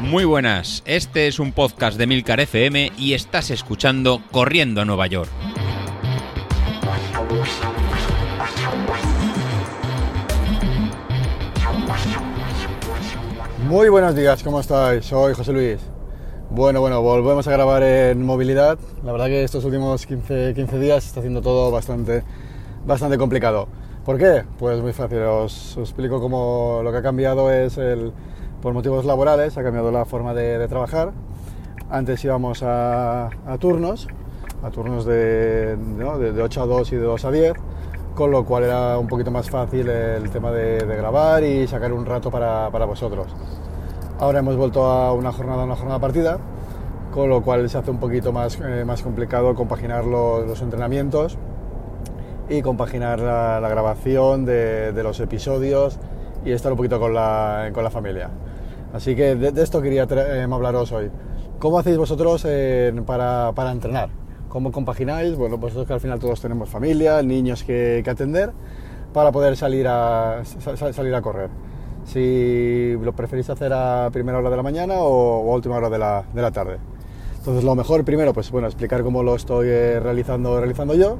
Muy buenas, este es un podcast de Milcar FM y estás escuchando Corriendo a Nueva York. Muy buenos días, ¿cómo estáis? Soy José Luis. Bueno, bueno, volvemos a grabar en movilidad. La verdad que estos últimos 15, 15 días está haciendo todo bastante, bastante complicado. ¿Por qué? Pues muy fácil, os, explico cómo lo que ha cambiado es por motivos laborales, ha cambiado la forma de, de trabajar. Antes íbamos a, turnos, a turnos de, de, de 8 a 2 y de 2 a 10 con lo cual era un poquito más fácil el tema de, grabar y sacar un rato para, para, vosotros. Ahora hemos vuelto a una jornada, una jornada partida, con lo cual se hace un poquito más, eh, más complicado compaginar los, entrenamientos y compaginar la, grabación de, los episodios y estar un poquito con la, con la familia. Así que de, esto quería eh, hablaros hoy. ¿Cómo hacéis vosotros eh, para, para entrenar? ¿Cómo compagináis? Bueno, pues que al final todos tenemos familia, niños que, que atender para poder salir a, salir a correr. Si lo preferís hacer a primera hora de la mañana o, o a última hora de la, de la, tarde. Entonces lo mejor primero, pues bueno, explicar cómo lo estoy eh, realizando, realizando yo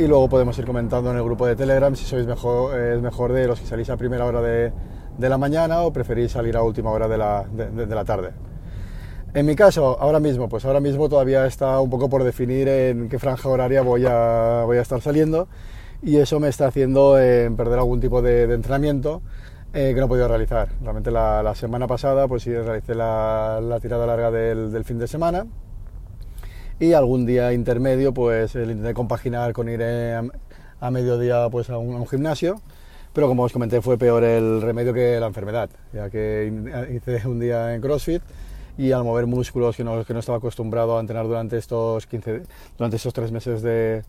y luego podemos ir comentando en el grupo de Telegram si sois mejor, es mejor de los que salís a primera hora de, de la mañana o preferís salir a última hora de la, de, la tarde. En mi caso, ahora mismo, pues ahora mismo todavía está un poco por definir en qué franja horaria voy a, voy a estar saliendo y eso me está haciendo eh, perder algún tipo de, entrenamiento eh, que no he podido realizar. Realmente la, semana pasada pues sí realicé la, tirada larga del, fin de semana y algún día intermedio pues el intenté compaginar con ir a, a mediodía pues a un, gimnasio pero como os comenté fue peor el remedio que la enfermedad, ya que hice un día en CrossFit y al mover músculos que no, que no estaba acostumbrado a entrenar durante estos, 15, durante estos tres meses de,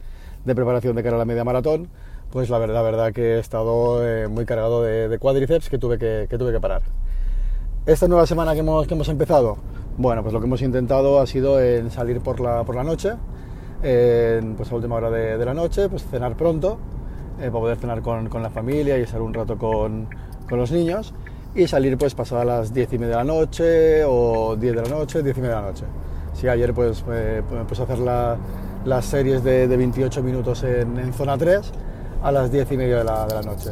de, preparación de cara a la media maratón, pues la verdad, la verdad que he estado eh, muy cargado de, de, cuádriceps que tuve que, que tuve que parar. Esta nueva semana que hemos, que hemos empezado, bueno, pues lo que hemos intentado ha sido en salir por la, por la noche, pues a última hora de, de la noche, pues cenar pronto, eh, para poder cenar con, con, la familia y estar un rato con, con los niños y salir pues pasadas las 10 y media de la noche o 10 de la noche, 10 y media de la noche. Sí, ayer pues eh, puse a hacer la, las series de, de, 28 minutos en, en, zona 3 a las 10 y media de la, de la, noche.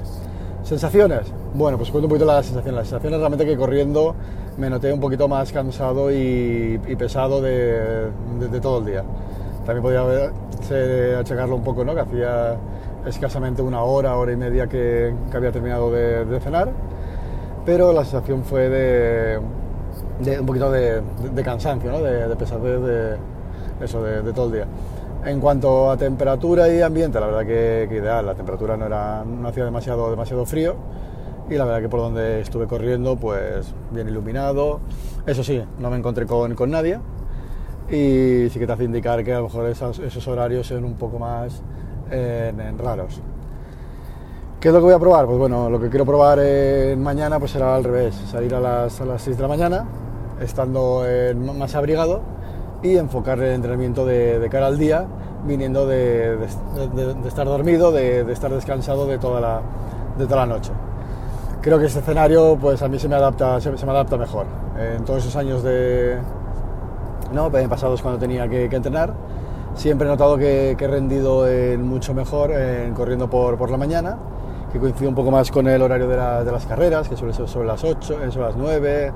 ¿Sensaciones? Bueno, pues cuento un poquito las sensaciones. Las sensaciones realmente que corriendo me noté un poquito más cansado y, pesado de, de, todo el día. También podría ser, achacarlo un poco, ¿no? Que hacía escasamente una hora, hora y media que, había terminado de, de cenar pero la sensación fue de, un poquito de, cansancio, ¿no? de, de, pesadez de eso, de, todo el día. En cuanto a temperatura y ambiente, la verdad que, ideal, la temperatura no, era, no hacía demasiado, demasiado frío y la verdad que por donde estuve corriendo, pues bien iluminado. Eso sí, no me encontré con, con nadie y sí que te hace indicar que a lo mejor esos, horarios son un poco más en raros. ¿Qué es lo que voy a probar? Pues bueno, lo que quiero probar mañana pues será al revés, salir a las, a las 6 de la mañana, estando más abrigado y enfocar el entrenamiento de, de cara al día, viniendo de, de, de estar dormido, de, estar descansado de toda, la, de toda la noche. Creo que este escenario pues a mí se me adapta, se, se me adapta mejor. en todos esos años de, ¿no? pasados cuando tenía que, que entrenar, siempre he notado que, que he rendido en mucho mejor en corriendo por, por la mañana que coincide un poco más con el horario de, la, de las carreras, que suele ser sobre las 8, eh, sobre las 9,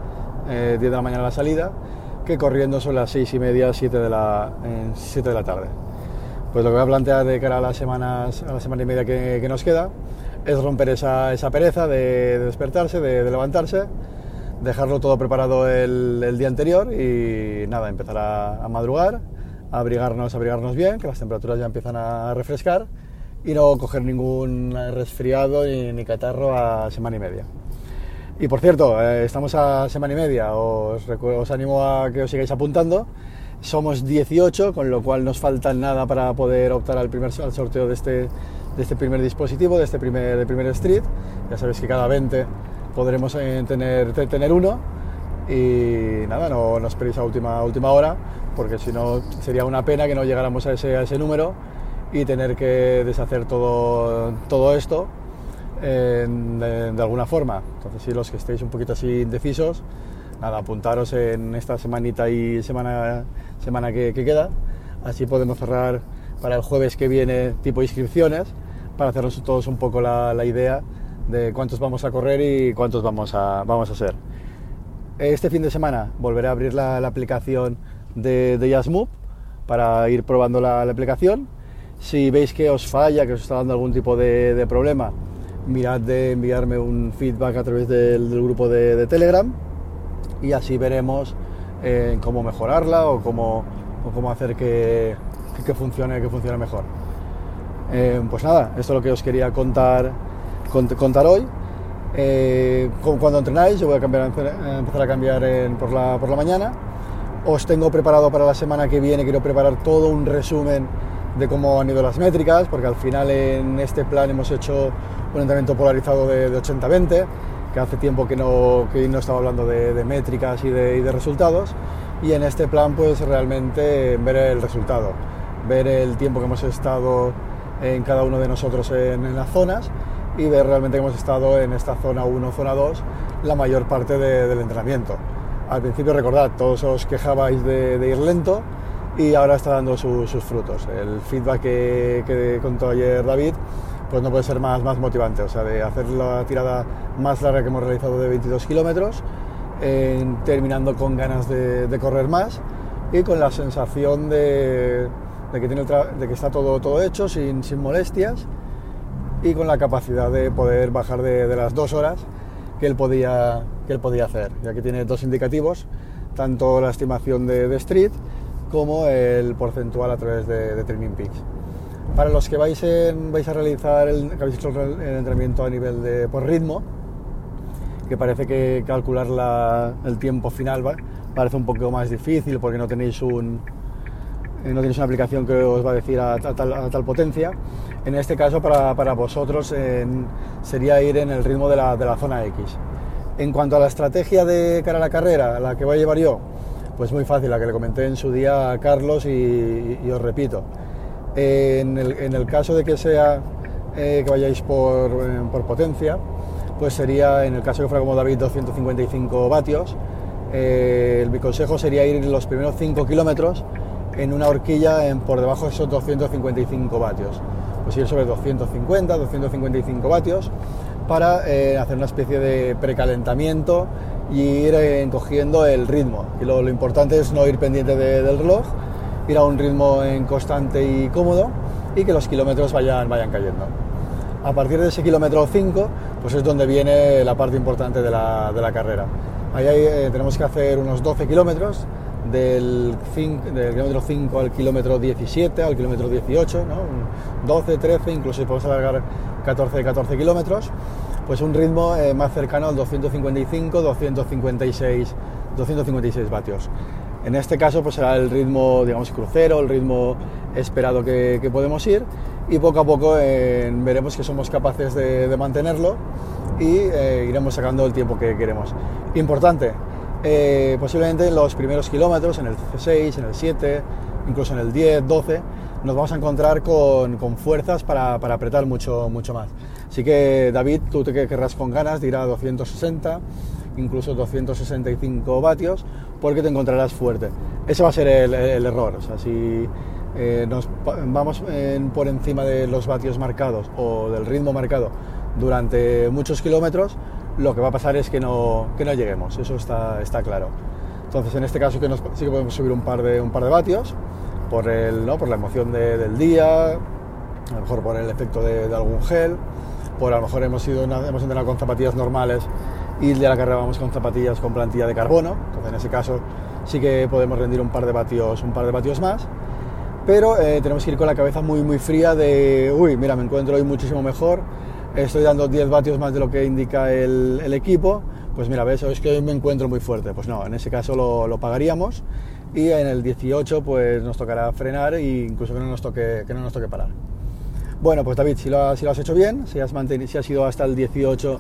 eh, 10 de la mañana la salida, que corriendo sobre las 6 y media, 7 de la, eh, 7 de la tarde. Pues lo que voy a plantear de cara a las semanas, a la semana y media que, nos queda, es romper esa, esa pereza de, de despertarse, de, levantarse, dejarlo todo preparado el, día anterior y nada, empezar a, madrugar, a abrigarnos, a abrigarnos bien, que las temperaturas ya empiezan a refrescar y no coger ningún resfriado ni, catarro a semana y media. Y por cierto, eh, estamos a semana y media, os, animo a que os sigáis apuntando. Somos 18, con lo cual nos falta nada para poder optar al, primer, al sorteo de este, de este primer dispositivo, de este primer, de primer Street. Ya sabéis que cada 20 podremos eh, tener, tener uno. Y nada, no, no esperéis a última, última hora, porque si no sería una pena que no llegáramos a ese, a ese número y tener que deshacer todo, todo esto de, alguna forma. Entonces, si los que estéis un poquito así indecisos, nada, apuntaros en esta semanita y semana, semana que, queda. Así podemos cerrar para el jueves que viene tipo inscripciones, para hacernos todos un poco la, idea de cuántos vamos a correr y cuántos vamos a, vamos a hacer. Este fin de semana volveré a abrir la, aplicación de, de para ir probando la, aplicación. Si veis que os falla, que os está dando algún tipo de problema, mirad de enviarme un feedback a través del, grupo de, Telegram y así veremos eh, cómo mejorarla o cómo, cómo hacer que, que, funcione, que funcione mejor. Eh, pues nada, esto es lo que os quería contar, contar hoy. Eh, cuando entrenáis, yo voy a cambiar, empezar a cambiar por, la, por la mañana. Os tengo preparado para la semana que viene, quiero preparar todo un resumen de cómo han ido las métricas, porque al final en este plan hemos hecho un entrenamiento polarizado de, 80-20, que hace tiempo que no, que no estaba hablando de, métricas y de, de, resultados, y en este plan pues realmente ver el resultado, ver el tiempo que hemos estado en cada uno de nosotros en, las zonas y ver realmente que hemos estado en esta zona 1, zona 2, la mayor parte del entrenamiento. Al principio recordad, todos os quejabais de, ir lento, y ahora está dando sus frutos. El feedback que, que, contó ayer David pues no puede ser más, más motivante, o sea, de hacer la tirada más larga que hemos realizado de 22 kilómetros, terminando con ganas de, correr más y con la sensación de, que, tiene de que está todo, todo hecho, sin, sin, molestias y con la capacidad de poder bajar de, las dos horas que él, podía, que él podía hacer, ya que tiene dos indicativos, tanto la estimación de, Street como el porcentual a través de, de Training Peaks. Para los que vais, vais a realizar el, habéis hecho el, entrenamiento a nivel de por ritmo, que parece que calcular el tiempo final parece un poco más difícil porque no tenéis un eh, no tenéis una aplicación que os va a decir a, tal, potencia. En este caso, para, para vosotros sería ir en el ritmo de la, de la, zona X. En cuanto a la estrategia de cara a la carrera, la que voy a llevar yo, pues muy fácil, la que le comenté en su día a Carlos y os repito en el, caso de que sea eh, que vayáis por, eh, por, potencia, pues sería, en el caso que fuera como David, 255 vatios. Eh, mi consejo sería ir los primeros 5 kilómetros en una horquilla por debajo de esos 255 vatios. Pues ir sobre 250, 255 vatios para hacer una especie de precalentamiento y ir encogiendo el ritmo. Y lo, importante es no ir pendiente del reloj, ir a un ritmo en constante y cómodo y que los kilómetros vayan, vayan cayendo. A partir de ese kilómetro 5, pues es donde viene la parte importante de la, de la carrera. Ahí eh, tenemos que hacer unos 12 kilómetros, del, del, kilómetro 5 al kilómetro 17, al kilómetro 18, ¿no? 12, 13, incluso podemos alargar 14, 14 kilómetros, pues un ritmo eh, más cercano al 255, 256, 256 vatios. En este caso pues será el ritmo, digamos, crucero, el ritmo esperado que, podemos ir y poco a poco veremos que somos capaces de, mantenerlo y eh, iremos sacando el tiempo que queremos. Importante, eh, posiblemente en los primeros kilómetros, en el 6, en el 7, incluso en el 10, 12, nos vamos a encontrar con, fuerzas para, apretar mucho, mucho más. Así que David, tú te querrás con ganas de ir a 260, incluso 265 vatios, porque te encontrarás fuerte. Ese va a ser el, error. Si eh, nos vamos por encima de los vatios marcados o del ritmo marcado durante muchos kilómetros, lo que va a pasar es que no, que no lleguemos. Eso está, está claro. Entonces, en este caso sí que podemos subir un par de, un par de vatios por, el, ¿no? por la emoción del día, a lo mejor por el efecto de, algún gel, por a lo mejor hemos, ido hemos entrenado con zapatillas normales y de la carrera vamos con zapatillas con plantilla de carbono, entonces en ese caso sí que podemos rendir un par de vatios, un par de vatios más, pero eh, tenemos que ir con la cabeza muy muy fría de, uy, mira, me encuentro hoy muchísimo mejor, estoy dando 10 vatios más de lo que indica el, equipo, pues mira, ves, es que hoy me encuentro muy fuerte, pues no, en ese caso lo, pagaríamos y en el 18 pues nos tocará frenar e incluso que no nos toque, que no nos toque parar. Bueno, pues David, si lo, has, hecho bien, si has, mantenido, si has ido hasta el 18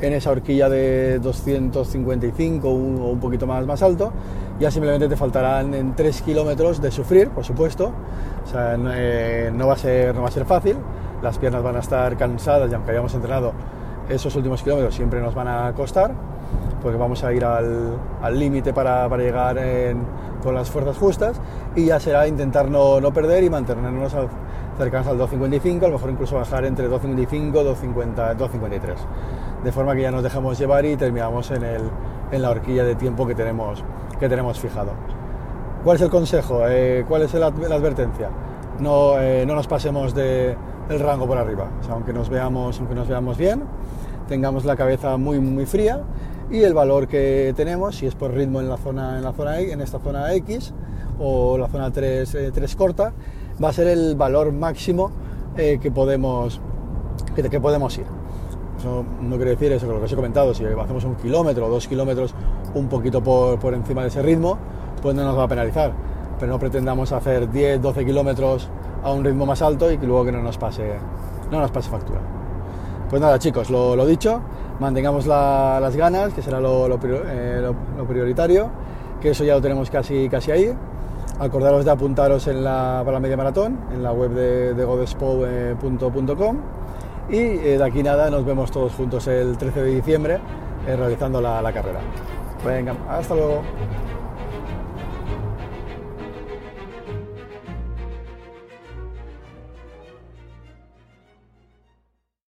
en esa horquilla de 255 o un, poquito más, alto, ya simplemente te faltarán en 3 kilómetros de sufrir, por supuesto, o sea, eh, no, va a ser, fácil, las piernas van a estar cansadas y aunque hayamos entrenado Esos últimos kilómetros siempre nos van a costar, porque vamos a ir al límite para, llegar con las fuerzas justas y ya será intentar no, no perder y mantenernos cercanos al 2.55, a lo mejor incluso bajar entre 2.55 2.50, 2.53, de forma que ya nos dejamos llevar y terminamos en, el, en la horquilla de tiempo que tenemos, que tenemos fijado. ¿Cuál es el consejo? Eh, ¿Cuál es la, advertencia? No, eh, no nos pasemos de, del rango por arriba, aunque, nos veamos, aunque nos veamos bien, tengamos la cabeza muy, muy fría y el valor que tenemos, si es por ritmo en la zona, en la zona en esta zona X o la zona 3, 3 eh, corta, va a ser el valor máximo eh, que, podemos, que, podemos ir. Eso no quiere decir eso, lo que os he comentado, si hacemos un kilómetro o dos kilómetros un poquito por, por encima de ese ritmo, pues no nos va a penalizar. Pero no pretendamos hacer 10, 12 kilómetros a un ritmo más alto y que luego que no nos pase, no nos pase factura. Pues nada chicos, lo, dicho, mantengamos las ganas, que será lo, eh, prioritario, que eso ya lo tenemos casi, casi ahí. Acordaros de apuntaros en la, para la media maratón en la web de, de godespo.com y eh, de aquí nada nos vemos todos juntos el 13 de diciembre eh, realizando la, la carrera. Venga, hasta luego.